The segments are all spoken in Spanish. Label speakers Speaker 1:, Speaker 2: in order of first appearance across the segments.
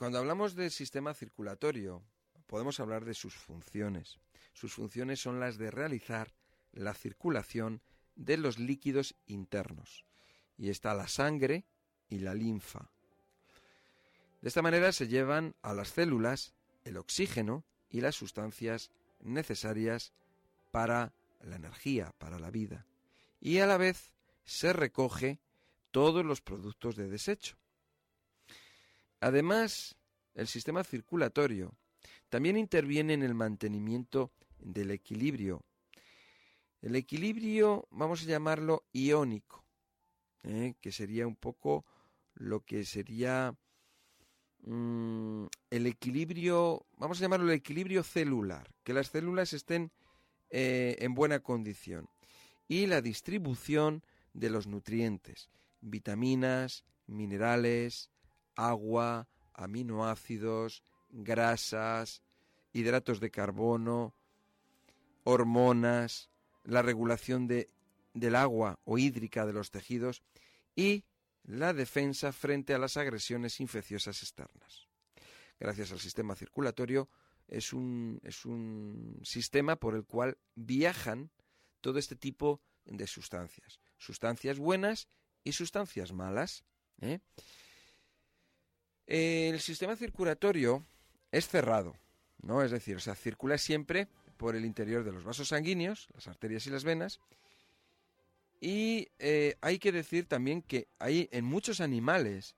Speaker 1: Cuando hablamos del sistema circulatorio, podemos hablar de sus funciones. Sus funciones son las de realizar la circulación de los líquidos internos. Y está la sangre y la linfa. De esta manera se llevan a las células el oxígeno y las sustancias necesarias para la energía, para la vida. Y a la vez se recoge todos los productos de desecho. Además, el sistema circulatorio también interviene en el mantenimiento del equilibrio. El equilibrio, vamos a llamarlo iónico, ¿eh? que sería un poco lo que sería mm, el equilibrio, vamos a llamarlo el equilibrio celular, que las células estén eh, en buena condición, y la distribución de los nutrientes, vitaminas, minerales, agua, aminoácidos, grasas, hidratos de carbono, hormonas, la regulación de, del agua o hídrica de los tejidos y la defensa frente a las agresiones infecciosas externas. Gracias al sistema circulatorio es un, es un sistema por el cual viajan todo este tipo de sustancias. Sustancias buenas y sustancias malas. ¿eh? El sistema circulatorio es cerrado, ¿no? Es decir, o sea, circula siempre por el interior de los vasos sanguíneos, las arterias y las venas, y eh, hay que decir también que hay en muchos animales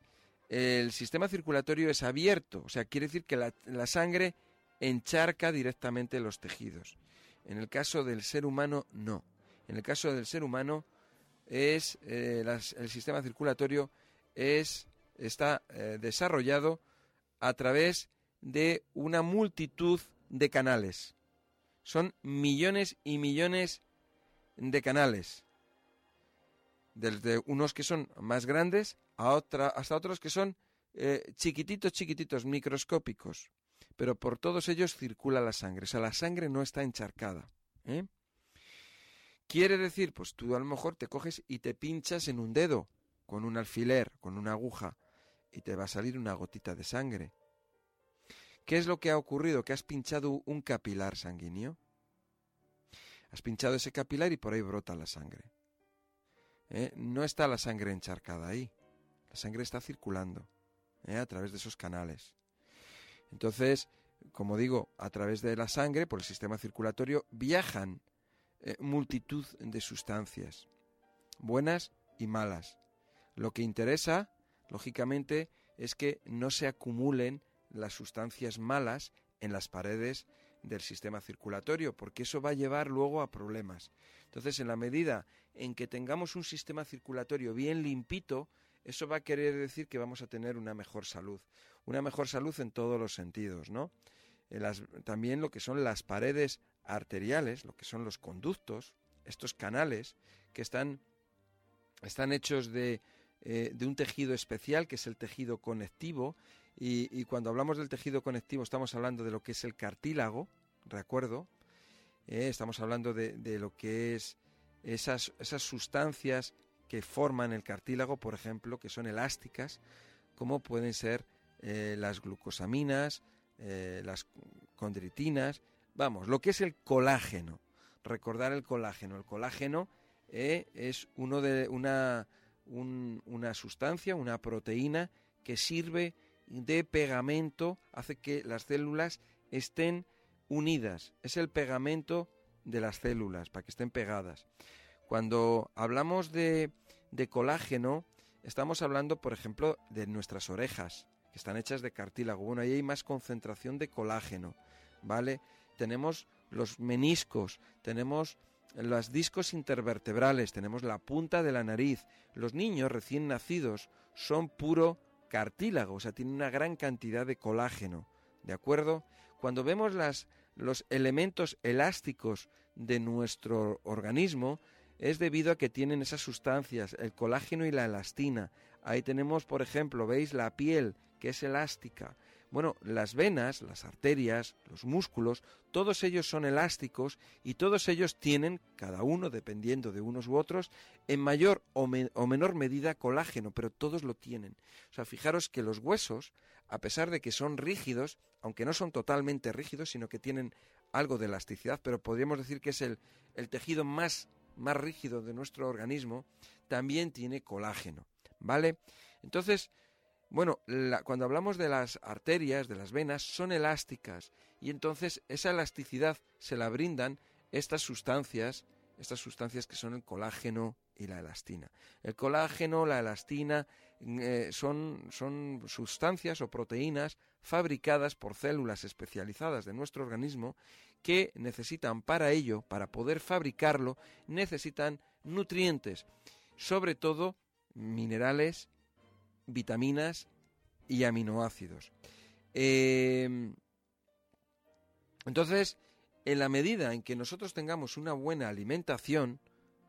Speaker 1: el sistema circulatorio es abierto, o sea, quiere decir que la, sangre encharca directamente los tejidos. En el caso del ser humano, no. En el caso del ser humano, es eh, el sistema circulatorio es, está eh, desarrollado a través de una multitud de canales. Son millones y millones de canales desde unos que son más grandes a hasta otros que son eh, chiquititos, chiquititos, microscópicos. Pero por todos ellos circula la sangre. O sea, la sangre no está encharcada. ¿eh? Quiere decir, pues tú a lo mejor te coges y te pinchas en un dedo con un alfiler, con una aguja, y te va a salir una gotita de sangre. ¿Qué es lo que ha ocurrido? Que has pinchado un capilar sanguíneo. Has pinchado ese capilar y por ahí brota la sangre. ¿eh? no está la sangre encharcada ahí. La sangre está circulando ¿eh? a través de esos canales. Entonces, como digo, a través de la sangre, por el sistema circulatorio, viajan eh, multitud de sustancias, buenas y malas. Lo que interesa, lógicamente, es que no se acumulen las sustancias malas en las paredes del sistema circulatorio, porque eso va a llevar luego a problemas. Entonces, en la medida en que tengamos un sistema circulatorio bien limpito, eso va a querer decir que vamos a tener una mejor salud. Una mejor salud en todos los sentidos, ¿no? también lo que son las paredes arteriales, lo que son los conductos, estos canales que están, están hechos de, eh, de un tejido especial, que es el tejido conectivo, y, cuando hablamos del tejido conectivo estamos hablando de lo que es el cartílago, ¿recuerdo? Eh, estamos hablando de, lo que es esas, esas sustancias que forman el cartílago, por ejemplo, que son elásticas, como pueden ser eh, las glucosaminas, las condritinas, vamos, lo que es el colágeno. Recordar el colágeno. El colágeno es uno de una, una sustancia, una proteína que sirve de pegamento hace que las células estén unidas. Es el pegamento de las células, para que estén pegadas. Cuando hablamos de, de colágeno, estamos hablando, por ejemplo, de nuestras orejas, que están hechas de cartílago. Bueno, ahí hay más concentración de colágeno, ¿vale? Tenemos los meniscos, tenemos los discos intervertebrales, tenemos la punta de la nariz. Los niños recién nacidos son puro cartílago, o sea, tiene una gran cantidad de colágeno, ¿de acuerdo? Cuando vemos las, los elementos elásticos de nuestro organismo, es debido a que tienen esas sustancias, el colágeno y la elastina. Ahí tenemos, por ejemplo, veis la piel, que es elástica. Bueno, las venas, las arterias, los músculos, todos ellos son elásticos y todos ellos tienen, cada uno dependiendo de unos u otros, en mayor o, menor medida colágeno, pero todos lo tienen. O sea, fijaros que los huesos, a pesar de que son rígidos, aunque no son totalmente rígidos, sino que tienen algo de elasticidad, pero podríamos decir que es el, el tejido más, más rígido de nuestro organismo, también tiene colágeno. ¿Vale? Entonces, bueno, cuando hablamos de las arterias, de las venas, son elásticas y entonces esa elasticidad se la brindan estas sustancias, estas sustancias que son el colágeno y la elastina. El colágeno, la elastina eh, son, son sustancias o proteínas fabricadas por células especializadas de nuestro organismo que necesitan para ello, para poder fabricarlo, necesitan nutrientes, sobre todo minerales vitaminas y aminoácidos. Em, entonces, en la medida en que nosotros tengamos una buena alimentación,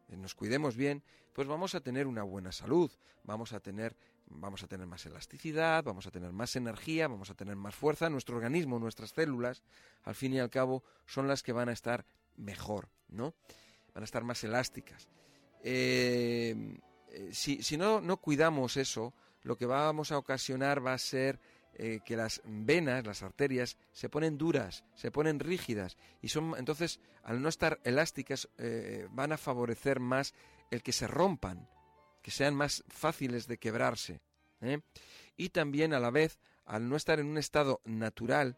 Speaker 1: eh, nos cuidemos bien, pues vamos a tener una buena salud, vamos a tener vamos a tener más elasticidad, vamos a tener más energía, vamos a tener más fuerza, nuestro organismo, nuestras células, al fin y al cabo son las que van a estar mejor, ¿no? Van a estar más elásticas. Eh, si, si no, no cuidamos eso, lo que vamos a ocasionar va a ser eh, que las venas, las arterias, se ponen duras, se ponen rígidas y son entonces al no estar elásticas eh, van a favorecer más el que se rompan, que sean más fáciles de quebrarse. ¿eh? Y también a la vez, al no estar en un estado natural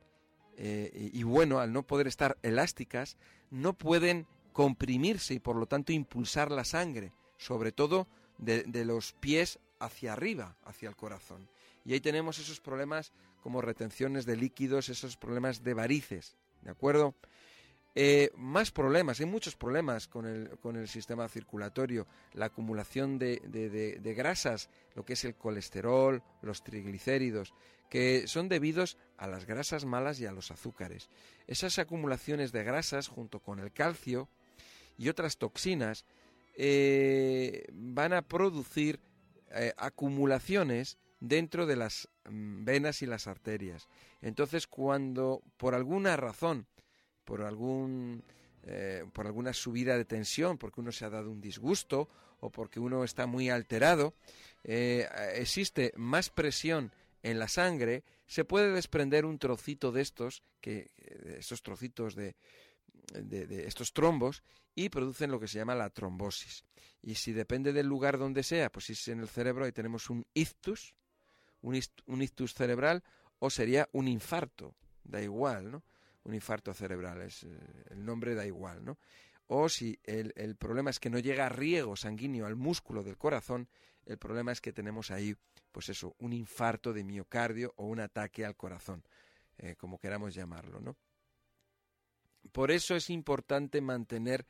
Speaker 1: y bueno, al no poder estar elásticas, no pueden comprimirse y por lo tanto impulsar la sangre, sobre todo de, de los pies hacia arriba, hacia el corazón. Y ahí tenemos esos problemas como retenciones de líquidos, esos problemas de varices, ¿de acuerdo? Eh, más problemas, hay muchos problemas con el, con el sistema circulatorio, la acumulación de, de, grasas, lo que es el colesterol, los triglicéridos, que son debidos a las grasas malas y a los azúcares. Esas acumulaciones de grasas junto con el calcio y otras toxinas eh, van a producir eh, acumulaciones dentro de las mm, venas y las arterias. Entonces, cuando por alguna razón, por algún eh, por alguna subida de tensión, porque uno se ha dado un disgusto o porque uno está muy alterado, eh, existe más presión en la sangre, se puede desprender un trocito de estos, que, estos trocitos de, de, estos trombos y producen lo que se llama la trombosis. Y si depende del lugar donde sea, pues si es en el cerebro, ahí tenemos un ictus, un, ictus cerebral, o sería un infarto, da igual, ¿no? Un infarto cerebral, es, eh, el nombre da igual, ¿no? O si el, el, problema es que no llega riego sanguíneo al músculo del corazón, el problema es que tenemos ahí, pues eso, un infarto de miocardio o un ataque al corazón, eh, como queramos llamarlo, ¿no? Por eso es importante mantener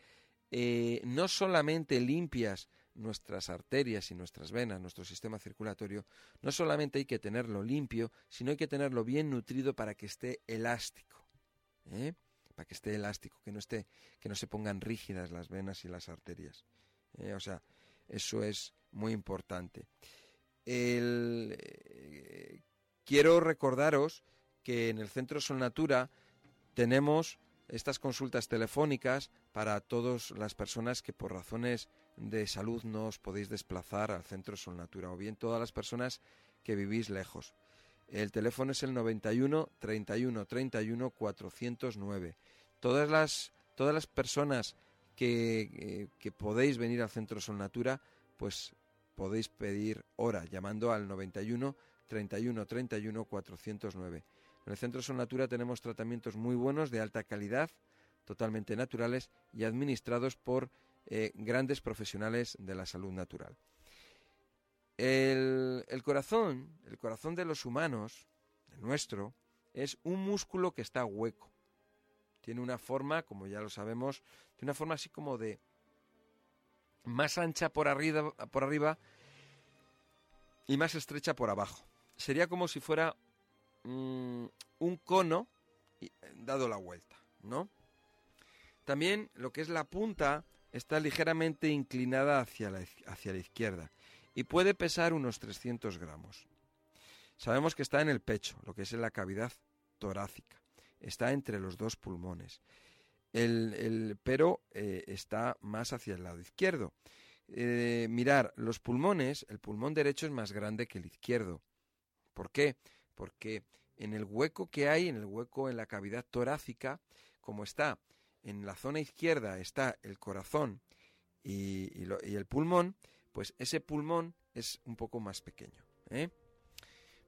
Speaker 1: eh, no solamente limpias nuestras arterias y nuestras venas, nuestro sistema circulatorio, no solamente hay que tenerlo limpio, sino hay que tenerlo bien nutrido para que esté elástico, ¿eh? para que esté elástico, que no esté, que no se pongan rígidas las venas y las arterias. ¿eh? O sea, eso es muy importante. quiero recordaros que en el Centro Sol Natura tenemos estas consultas telefónicas para todas las personas que por razones de salud no os podéis desplazar al centro Sol Natura o bien todas las personas que vivís lejos. El teléfono es el 91 31 31 409. Todas las, todas las personas que, eh, que podéis venir al centro Sol Natura, pues podéis pedir hora llamando al 91 31 31 409. En el Centro Sol Natura tenemos tratamientos muy buenos, de alta calidad, totalmente naturales y administrados por eh, grandes profesionales de la salud natural. El, corazón, el corazón de los humanos, el nuestro, es un músculo que está hueco. Tiene una forma, como ya lo sabemos, tiene una forma así como de más ancha por arriba, por arriba y más estrecha por abajo. sería como si fuera mm, un cono eh, dado la vuelta, ¿no? También lo que es la punta está ligeramente inclinada hacia la, hacia la izquierda y puede pesar unos 300 gramos. Sabemos que está en el pecho, lo que es en la cavidad torácica. Está entre los dos pulmones. El, pero eh, está más hacia el lado izquierdo. Eh, mirar, los pulmones, el pulmón derecho es más grande que el izquierdo. ¿Por qué? Porque en el hueco que hay, en el hueco en la cavidad torácica, como está en la zona izquierda está el corazón y, el pulmón, pues ese pulmón es un poco más pequeño. ¿eh?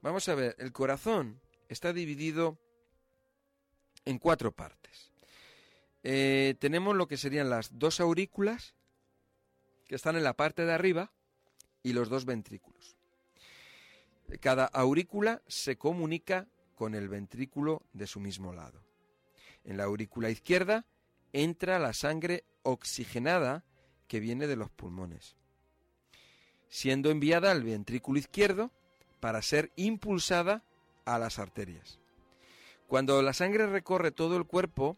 Speaker 1: Vamos a ver, el corazón está dividido en cuatro partes. Eh, tenemos lo que serían las dos aurículas, que están en la parte de arriba, y los dos ventrículos. Cada aurícula se comunica con el ventrículo de su mismo lado. En la aurícula izquierda entra la sangre oxigenada que viene de los pulmones, siendo enviada al ventrículo izquierdo para ser impulsada a las arterias. Cuando la sangre recorre todo el cuerpo,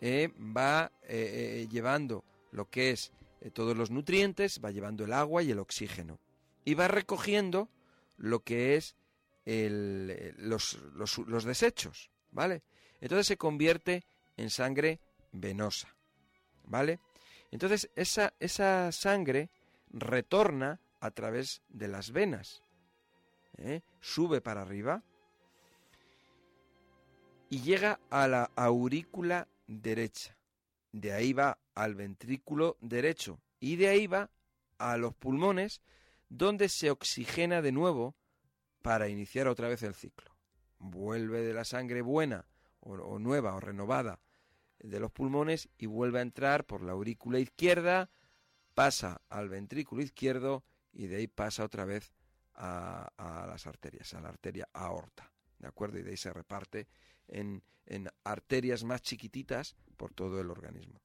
Speaker 1: eh, va eh, eh, llevando lo que es todos los nutrientes, va llevando el agua y el oxígeno. Y va recogiendo lo que es los, los, desechos, ¿vale? Entonces se convierte en sangre venosa, ¿vale? Entonces esa, esa sangre retorna a través de las venas, sube para arriba y llega a la aurícula derecha. De ahí va al ventrículo derecho y de ahí va a los pulmones donde se oxigena de nuevo para iniciar otra vez el ciclo. Vuelve de la sangre buena o, nueva o renovada de los pulmones y vuelve a entrar por la aurícula izquierda, pasa al ventrículo izquierdo y de ahí pasa otra vez a, a las arterias, a la arteria aorta. ¿De acuerdo? Y de ahí se reparte en, arterias más chiquititas por todo el organismo.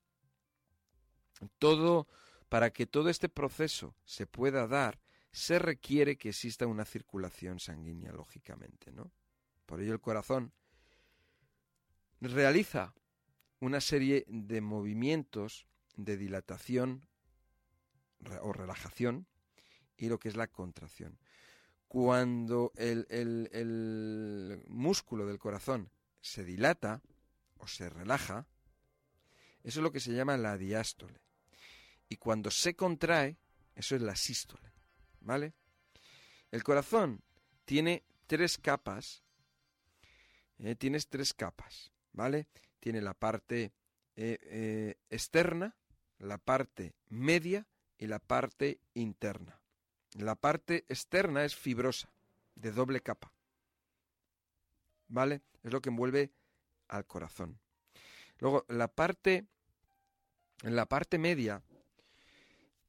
Speaker 1: Todo, para que todo este proceso se pueda dar, se requiere que exista una circulación sanguínea, lógicamente, ¿no? Por ello el corazón realiza una serie de movimientos de dilatación o relajación y lo que es la contracción. Cuando el, el músculo del corazón se dilata o se relaja, eso es lo que se llama la diástole. Y cuando se contrae, eso es la sístole. ¿Vale? El corazón tiene tres capas. Eh, tienes tres capas. ¿Vale? Tiene la parte eh, eh, externa, la parte media y la parte interna. La parte externa es fibrosa, de doble capa. ¿vale? Es lo que envuelve al corazón. Luego, la parte, la parte media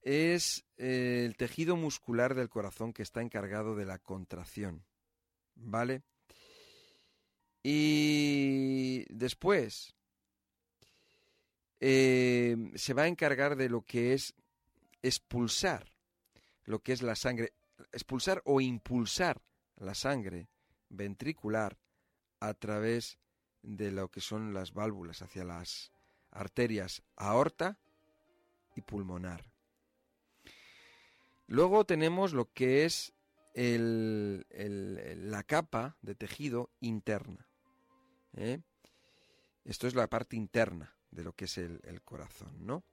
Speaker 1: es eh, el tejido muscular del corazón que está encargado de la contracción, ¿vale? Y después eh, se va a encargar de lo que es expulsar lo que es la sangre, expulsar o impulsar la sangre ventricular a través de lo que son las válvulas hacia las arterias aorta y pulmonar. Luego tenemos lo que es la capa de tejido interna. ¿eh? Esto es la parte interna de lo que es el, corazón, ¿no?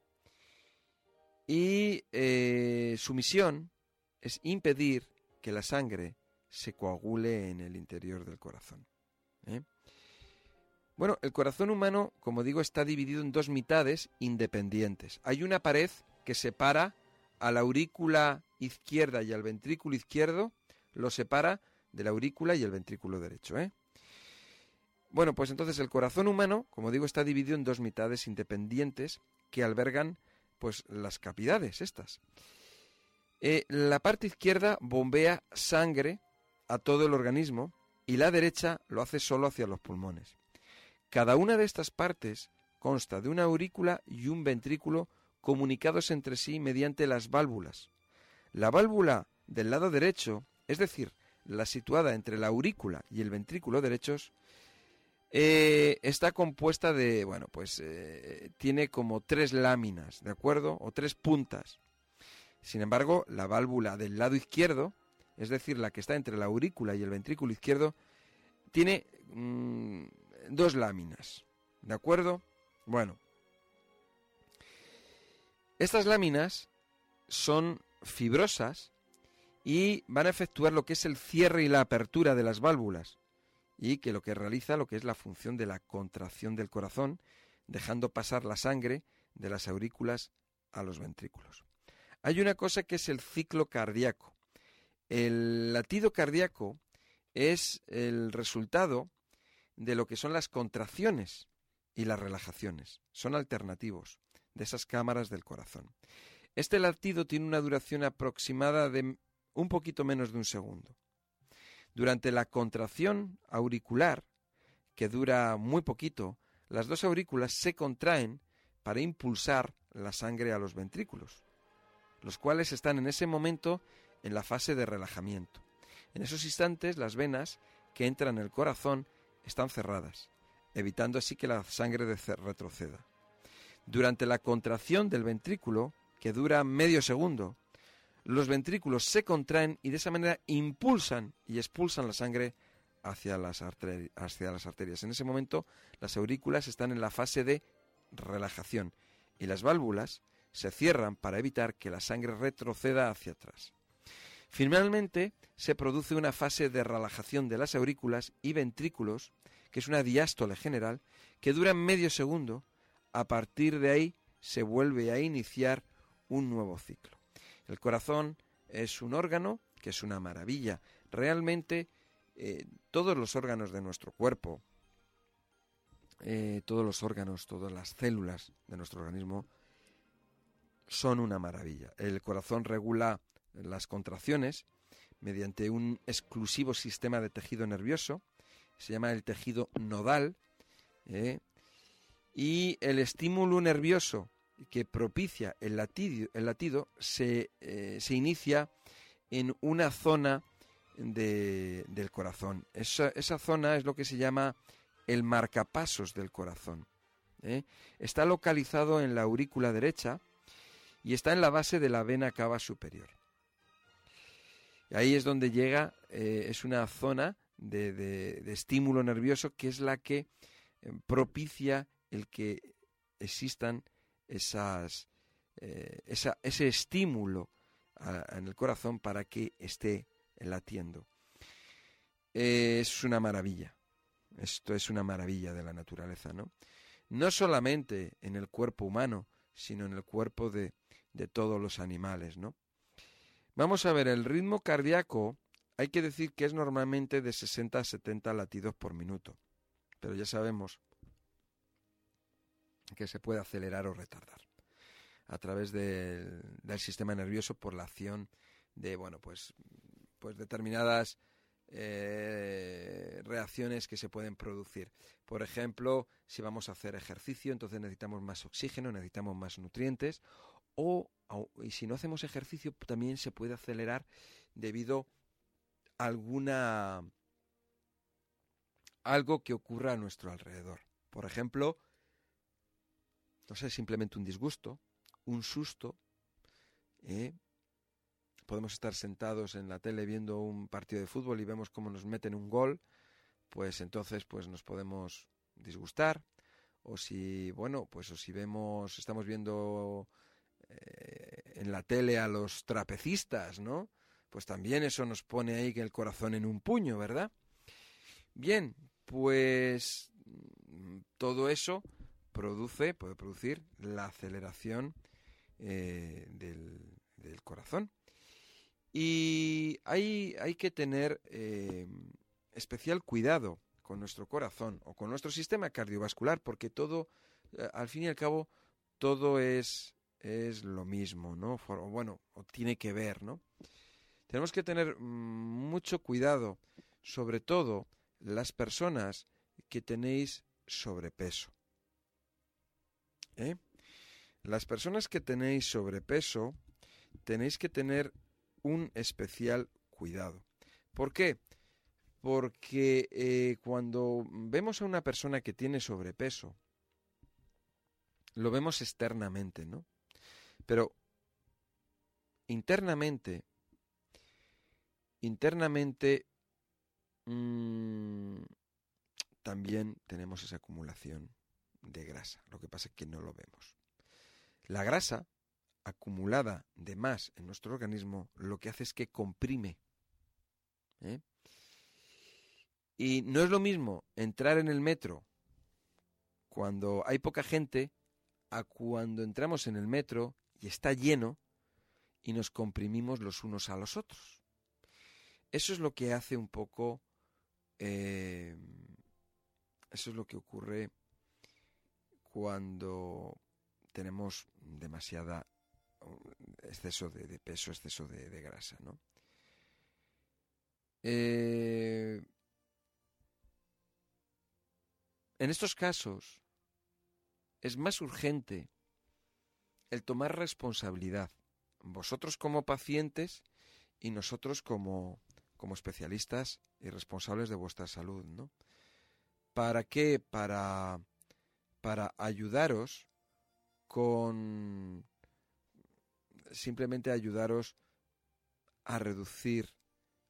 Speaker 1: Y eh, su misión es impedir que la sangre se coagule en el interior del corazón. ¿eh? Bueno, el corazón humano, como digo, está dividido en dos mitades independientes. Hay una pared que separa a la aurícula izquierda y al ventrículo izquierdo, lo separa de la aurícula y el ventrículo derecho. ¿eh? Bueno, pues entonces el corazón humano, como digo, está dividido en dos mitades independientes que albergan pues las cavidades estas. Eh, la parte izquierda bombea sangre a todo el organismo y la derecha lo hace solo hacia los pulmones. Cada una de estas partes consta de una aurícula y un ventrículo comunicados entre sí mediante las válvulas. La válvula del lado derecho, es decir, la situada entre la aurícula y el ventrículo derechos, eh, está compuesta de, bueno, pues eh, tiene como tres láminas, ¿de acuerdo? O tres puntas. Sin embargo, la válvula del lado izquierdo, es decir, la que está entre la aurícula y el ventrículo izquierdo, tiene mm, dos láminas, ¿de acuerdo? Bueno, estas láminas son fibrosas y van a efectuar lo que es el cierre y la apertura de las válvulas y que lo que realiza lo que es la función de la contracción del corazón, dejando pasar la sangre de las aurículas a los ventrículos. Hay una cosa que es el ciclo cardíaco. El latido cardíaco es el resultado de lo que son las contracciones y las relajaciones. Son alternativos de esas cámaras del corazón. Este latido tiene una duración aproximada de un poquito menos de un segundo. Durante la contracción auricular, que dura muy poquito, las dos aurículas se contraen para impulsar la sangre a los ventrículos, los cuales están en ese momento en la fase de relajamiento. En esos instantes las venas que entran en el corazón están cerradas, evitando así que la sangre retroceda. Durante la contracción del ventrículo, que dura medio segundo, los ventrículos se contraen y de esa manera impulsan y expulsan la sangre hacia las, arterias. En ese momento las aurículas están en la fase de relajación y las válvulas se cierran para evitar que la sangre retroceda hacia atrás. Finalmente se produce una fase de relajación de las aurículas y ventrículos, que es una diástole general, que dura medio segundo. A partir de ahí se vuelve a iniciar un nuevo ciclo. El corazón es un órgano que es una maravilla. Realmente eh, todos los órganos de nuestro cuerpo, eh, todos los órganos, todas las células de nuestro organismo son una maravilla. El corazón regula las contracciones mediante un exclusivo sistema de tejido nervioso, se llama el tejido nodal, ¿eh? Y el estímulo nervioso que propicia el latido, el latido se, eh, se inicia en una zona del corazón. Esa, esa, zona es lo que se llama el marcapasos del corazón. ¿eh? Está localizado en la aurícula derecha y está en la base de la vena cava superior. Y ahí es donde llega, eh, es una zona de, de, estímulo nervioso que es la que propicia el que existan esas, eh, ese estímulo en el corazón para que esté latiendo. es una maravilla. Esto es una maravilla de la naturaleza, ¿no? No solamente en el cuerpo humano, sino en el cuerpo de, de todos los animales, ¿no? Vamos a ver, el ritmo cardíaco hay que decir que es normalmente de 60 a 70 latidos por minuto, pero ya sabemos que se puede acelerar o retardar a través del, sistema nervioso por la acción de bueno pues pues determinadas eh, reacciones que se pueden producir. Por ejemplo, si vamos a hacer ejercicio, entonces necesitamos más oxígeno, necesitamos más nutrientes, o y si no hacemos ejercicio también se puede acelerar debido a alguna algo que ocurra a nuestro alrededor. Por ejemplo, no sé, simplemente un disgusto, un susto. ¿eh? Podemos estar sentados en la tele viendo un partido de fútbol y vemos cómo nos meten un gol, pues entonces pues nos podemos disgustar. O si, bueno, pues o si vemos, estamos viendo eh, en la tele a los trapecistas, ¿no? Pues también eso nos pone ahí que el corazón en un puño, ¿verdad? Bien, pues mm, todo eso produce, puede producir la aceleración eh, del, corazón. Y hay, hay que tener eh, especial cuidado con nuestro corazón o con nuestro sistema cardiovascular, porque todo, eh, al fin y al cabo, todo es, es lo mismo, ¿no? bueno, o tiene que ver, ¿no? Tenemos que tener mm, mucho cuidado, sobre todo las personas que tenéis sobrepeso. ¿Eh? Las personas que tenéis sobrepeso tenéis que tener un especial cuidado, ¿Por qué? Porque eh, cuando vemos a una persona que tiene sobrepeso, lo vemos externamente, ¿no? Pero internamente, internamente mmm, también tenemos esa acumulación de grasa. Lo que pasa es que no lo vemos. La grasa acumulada de más en nuestro organismo lo que hace es que comprime. ¿eh? Y no es lo mismo entrar en el metro cuando hay poca gente a cuando entramos en el metro y está lleno y nos comprimimos los unos a los otros. Eso es lo que hace un poco eh, eso es lo que ocurre cuando tenemos demasiada exceso de, peso, exceso de, grasa, ¿no? Eh, en estos casos es más urgente el tomar responsabilidad, vosotros como pacientes y nosotros como, como especialistas y responsables de vuestra salud, ¿no? ¿Para qué? Para, para ayudaros con simplemente ayudaros a reducir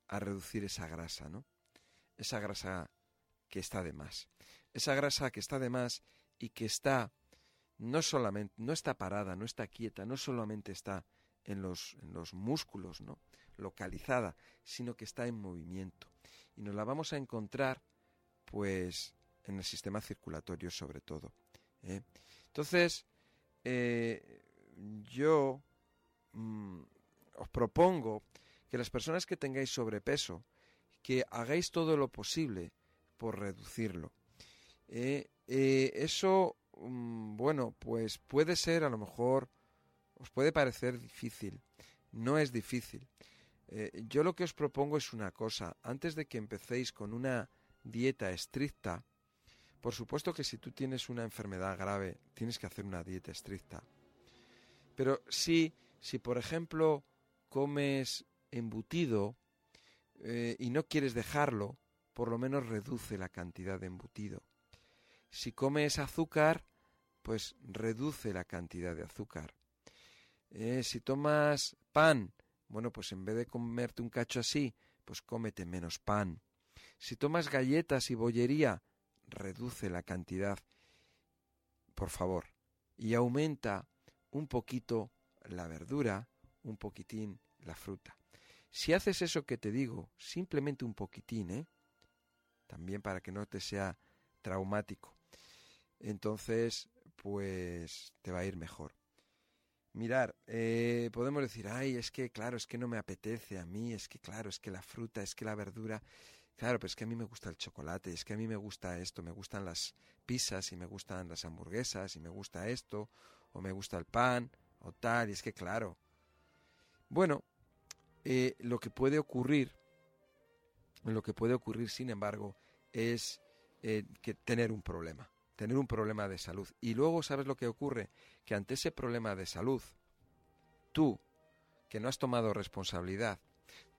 Speaker 1: a reducir esa grasa, ¿no? Esa grasa que está de más. Esa grasa que está de más y que está no solamente no está parada, no está quieta, no solamente está en los, en los músculos, ¿no? localizada, sino que está en movimiento. Y nos la vamos a encontrar pues en el sistema circulatorio sobre todo. ¿eh? Entonces, eh, yo mm, os propongo que las personas que tengáis sobrepeso, que hagáis todo lo posible por reducirlo. ¿eh? eso, mm, bueno, pues puede ser a lo mejor, os puede parecer difícil. No es difícil. yo lo que os propongo es una cosa. Antes de que empecéis con una dieta estricta, por supuesto que si tú tienes una enfermedad grave, tienes que hacer una dieta estricta. Pero si, si por ejemplo comes embutido eh, y no quieres dejarlo, por lo menos reduce la cantidad de embutido. Si comes azúcar, pues reduce la cantidad de azúcar. Eh, si tomas pan, bueno, pues en vez de comerte un cacho así, pues cómete menos pan. Si tomas galletas y bollería, reduce la cantidad, por favor, y aumenta un poquito la verdura, un poquitín la fruta. Si haces eso que te digo, simplemente un poquitín, ¿eh? también para que no te sea traumático, entonces pues te va a ir mejor. Mirar, eh, podemos decir, ay, es que claro, es que no me apetece a mí, es que claro, es que la fruta, es que la verdura, Claro, pero es que a mí me gusta el chocolate, es que a mí me gusta esto, me gustan las pizzas y me gustan las hamburguesas y me gusta esto, o me gusta el pan, o tal, y es que claro. Bueno, eh, lo que puede ocurrir, lo que puede ocurrir, sin embargo, es eh, que tener un problema, tener un problema de salud. Y luego, ¿sabes lo que ocurre? Que ante ese problema de salud, tú, que no has tomado responsabilidad,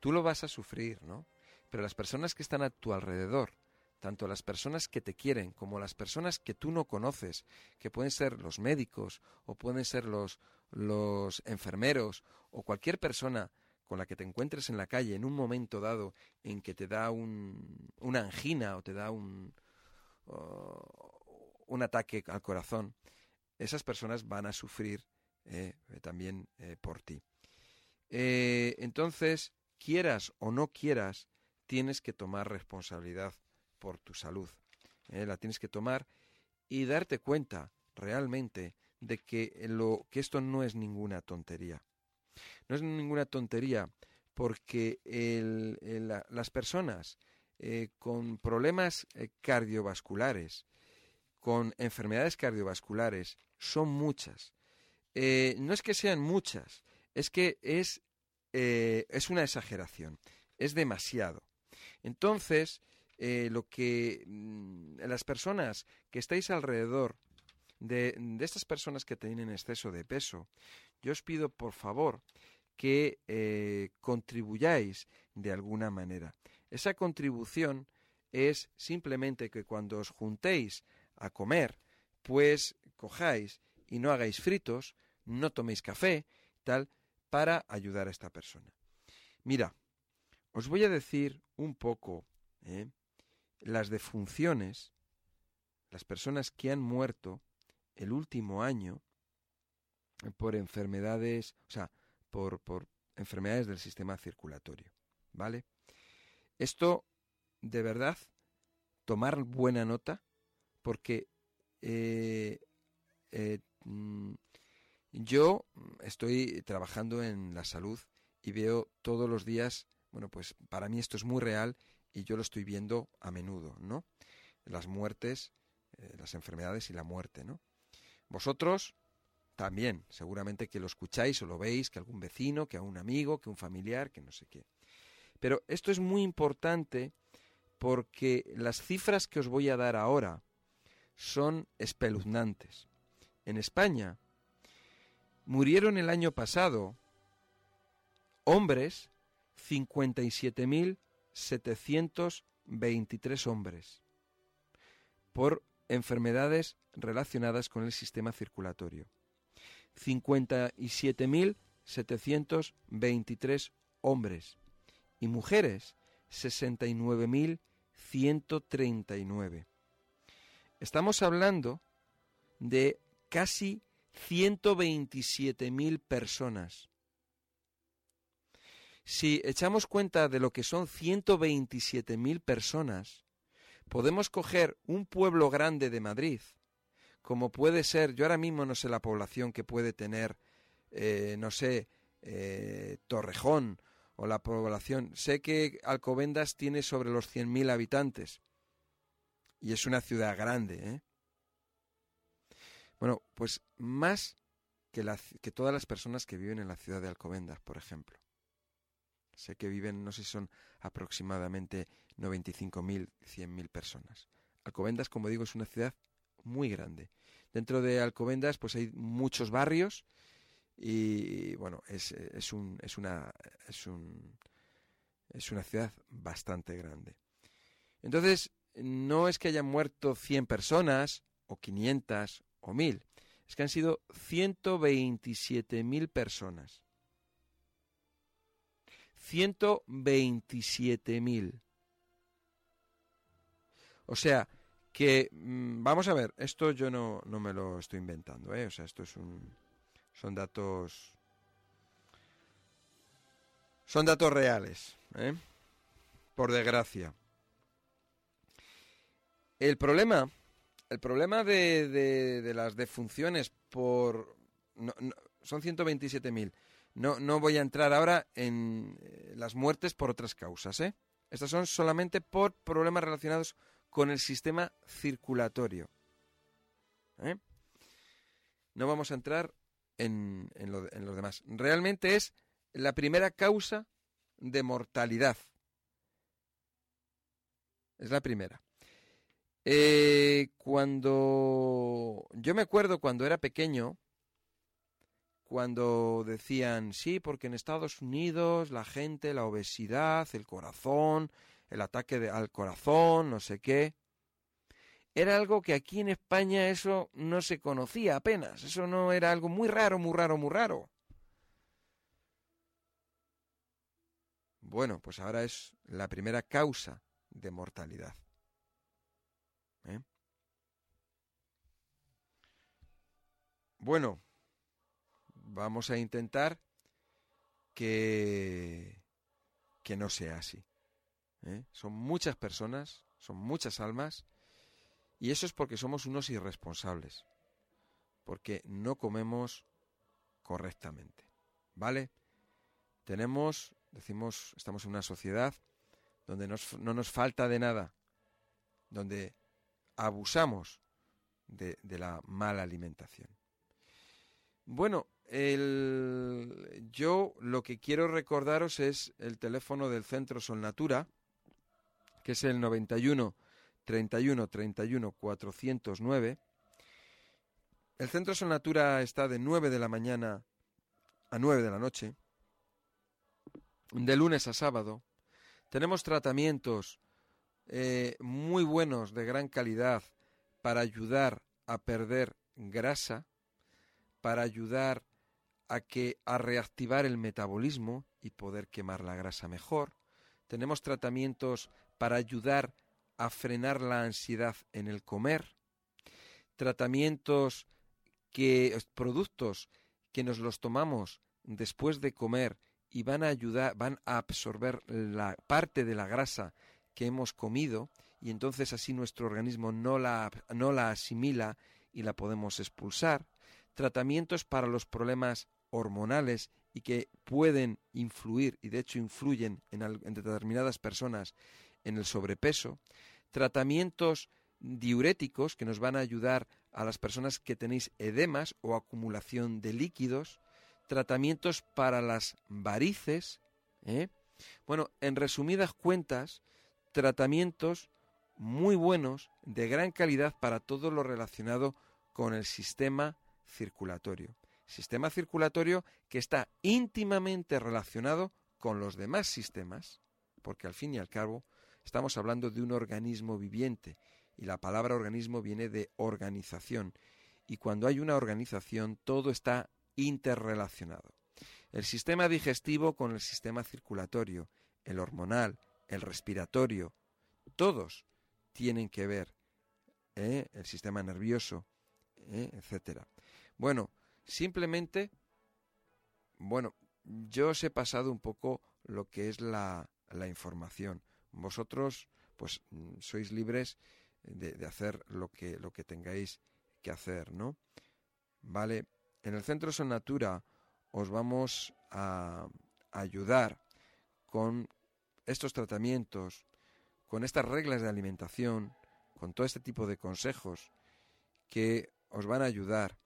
Speaker 1: tú lo vas a sufrir, ¿no? Pero las personas que están a tu alrededor, tanto las personas que te quieren como las personas que tú no conoces, que pueden ser los médicos o pueden ser los, los enfermeros o cualquier persona con la que te encuentres en la calle en un momento dado en que te da un, una angina o te da un, un ataque al corazón, esas personas van a sufrir eh, también eh, por ti. Eh, entonces, quieras o no quieras, tienes que tomar responsabilidad por tu salud. ¿eh? La tienes que tomar y darte cuenta realmente de que, esto no es ninguna tontería. No es ninguna tontería porque las personas eh, con problemas eh, cardiovasculares, con enfermedades cardiovasculares, son muchas. no es que sean muchas, es que es una exageración, es demasiado. Entonces, eh, lo que mm, las personas que estáis alrededor de, estas personas que tienen exceso de peso, yo os pido por favor que eh, contribuyáis de alguna manera. Esa contribución es simplemente que cuando os juntéis a comer, pues cojáis y no hagáis fritos, no toméis café, tal, para ayudar a esta persona. Mira, os voy a decir un poco ¿eh? las defunciones, las personas que han muerto el último año por enfermedades, o sea, por, por enfermedades del sistema circulatorio. ¿Vale? Esto, de verdad, tomar buena nota, porque eh, eh, mm, yo estoy trabajando en la salud y veo todos los días, bueno, pues para mí esto es muy real y yo lo estoy viendo a menudo, ¿no? Las muertes, eh, las enfermedades y la muerte, ¿no? Vosotros también, seguramente que lo escucháis o lo veis, que algún vecino, que a un amigo, que un familiar, que no sé qué. Pero esto es muy importante porque las cifras que os voy a dar ahora son espeluznantes. En España murieron el año pasado hombres 57.723 hombres por enfermedades relacionadas con el sistema circulatorio. 57.723 hombres y mujeres 69.139. Estamos hablando de casi 127.000 personas. Si echamos cuenta de lo que son 127.000 personas, podemos coger un pueblo grande de Madrid, como puede ser, yo ahora mismo no sé la población que puede tener, eh, no sé, eh, Torrejón o la población. Sé que Alcobendas tiene sobre los 100.000 habitantes y es una ciudad grande. ¿eh? Bueno, pues más que, que todas las personas que viven en la ciudad de Alcobendas, por ejemplo. Sé que viven, no sé si son aproximadamente 95.000, 100.000 personas. Alcobendas, como digo, es una ciudad muy grande. Dentro de Alcobendas, pues hay muchos barrios y bueno, es, es, un, es, una, es, un, es una ciudad bastante grande. Entonces, no es que hayan muerto 100 personas, o 500, o 1000. Es que han sido 127.000 personas. 127.000. O sea, que mm, vamos a ver, esto yo no, no me lo estoy inventando, ¿eh? O sea, esto es un son datos. Son datos reales, ¿eh? Por desgracia. El problema. El problema de, de, las defunciones por. No, son 127.000. No, no voy a entrar ahora en eh, las muertes por otras causas, ¿eh? Estas son solamente por problemas relacionados con el sistema circulatorio. ¿eh? No vamos a entrar en, en, lo, los demás. Realmente es la primera causa de mortalidad. Es la primera. Eh, cuando yo me acuerdo cuando era pequeño, cuando decían, sí, porque en Estados Unidos la gente, la obesidad, el corazón, el ataque al corazón, no sé qué era algo que aquí en España eso no se conocía apenas. Eso no era algo muy raro, muy raro, muy raro. Bueno, pues ahora es la primera causa de mortalidad. ¿Eh? Bueno, vamos a intentar que, que no sea así. ¿eh? Son muchas personas, son muchas almas y eso es porque somos unos irresponsables, porque no comemos correctamente. ¿Vale? Tenemos, decimos, estamos en una sociedad donde no nos falta de nada, donde abusamos de, la mala alimentación. Bueno, el, yo lo que quiero recordaros es el teléfono del Centro Sol Natura, que es el 91 31 31 409. El Centro Sonatura está de 9 de la mañana a 9 de la noche, de lunes a sábado, Tenemos tratamientos eh, muy buenos, de gran calidad, para ayudar a perder grasa, para ayudar a que a reactivar el metabolismo y poder quemar la grasa mejor. Tenemos tratamientos para ayudar a frenar la ansiedad en el comer. Tratamientos que productos que nos los tomamos después de comer y van a ayudar, van a absorber la parte de la grasa que hemos comido y entonces así nuestro organismo no la, no la asimila y la podemos expulsar. Tratamientos para los problemas hormonales y que pueden influir y de hecho influyen en, determinadas personas en el sobrepeso. Tratamientos diuréticos que nos van a ayudar a las personas que tenéis edemas o acumulación de líquidos, tratamientos para las varices. ¿eh? Bueno, en resumidas cuentas, tratamientos muy buenos, de gran calidad para todo lo relacionado con el sistema circulatorio. Sistema circulatorio que está íntimamente relacionado con los demás sistemas, porque al fin y al cabo estamos hablando de un organismo viviente y la palabra organismo viene de organización. Y cuando hay una organización todo está interrelacionado. El sistema digestivo con el sistema circulatorio, el hormonal, el respiratorio, todos tienen que ver, ¿eh? el sistema nervioso, ¿eh? etcétera. Bueno, simplemente, bueno, yo os he pasado un poco lo que es la, la información. Vosotros, pues, sois libres de, hacer lo que, lo que tengáis que hacer, ¿no? Vale, en el Centro Son Natura os vamos a ayudar con estos tratamientos, con estas reglas de alimentación, con todo este tipo de consejos que os van a ayudar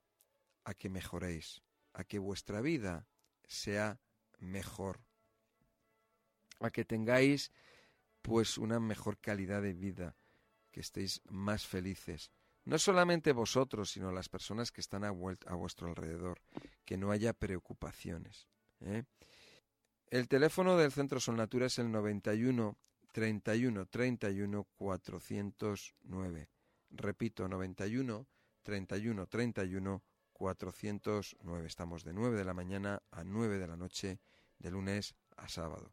Speaker 1: a que mejoréis, a que vuestra vida sea mejor, a que tengáis pues una mejor calidad de vida, que estéis más felices. No solamente vosotros, sino las personas que están a, vuestro alrededor, que no haya preocupaciones. ¿eh? El teléfono del Centro Natura es el 91 31 31 409. Repito, 91 31 31 409. Estamos de 9 de la mañana a 9 de la noche, de lunes a sábado.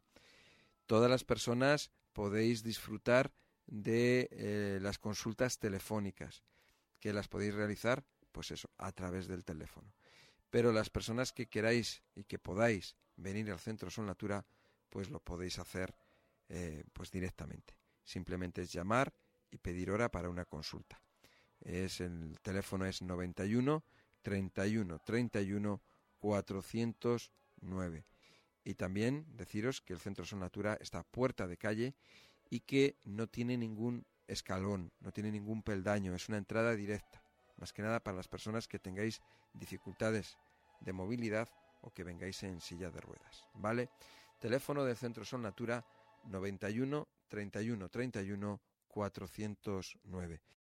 Speaker 1: Todas las personas podéis disfrutar de eh, las consultas telefónicas, que las podéis realizar, pues eso, a través del teléfono. Pero las personas que queráis y que podáis venir al Centro Sol Natura, pues lo podéis hacer eh, pues directamente. Simplemente es llamar y pedir hora para una consulta. Es el teléfono es 91 31 31 409. Y también deciros que el Centro Son Natura está a puerta de calle y que no tiene ningún escalón, no tiene ningún peldaño, es una entrada directa, más que nada para las personas que tengáis dificultades de movilidad o que vengáis en silla de ruedas, ¿vale? Teléfono del Centro Son Natura 91 31 31 409.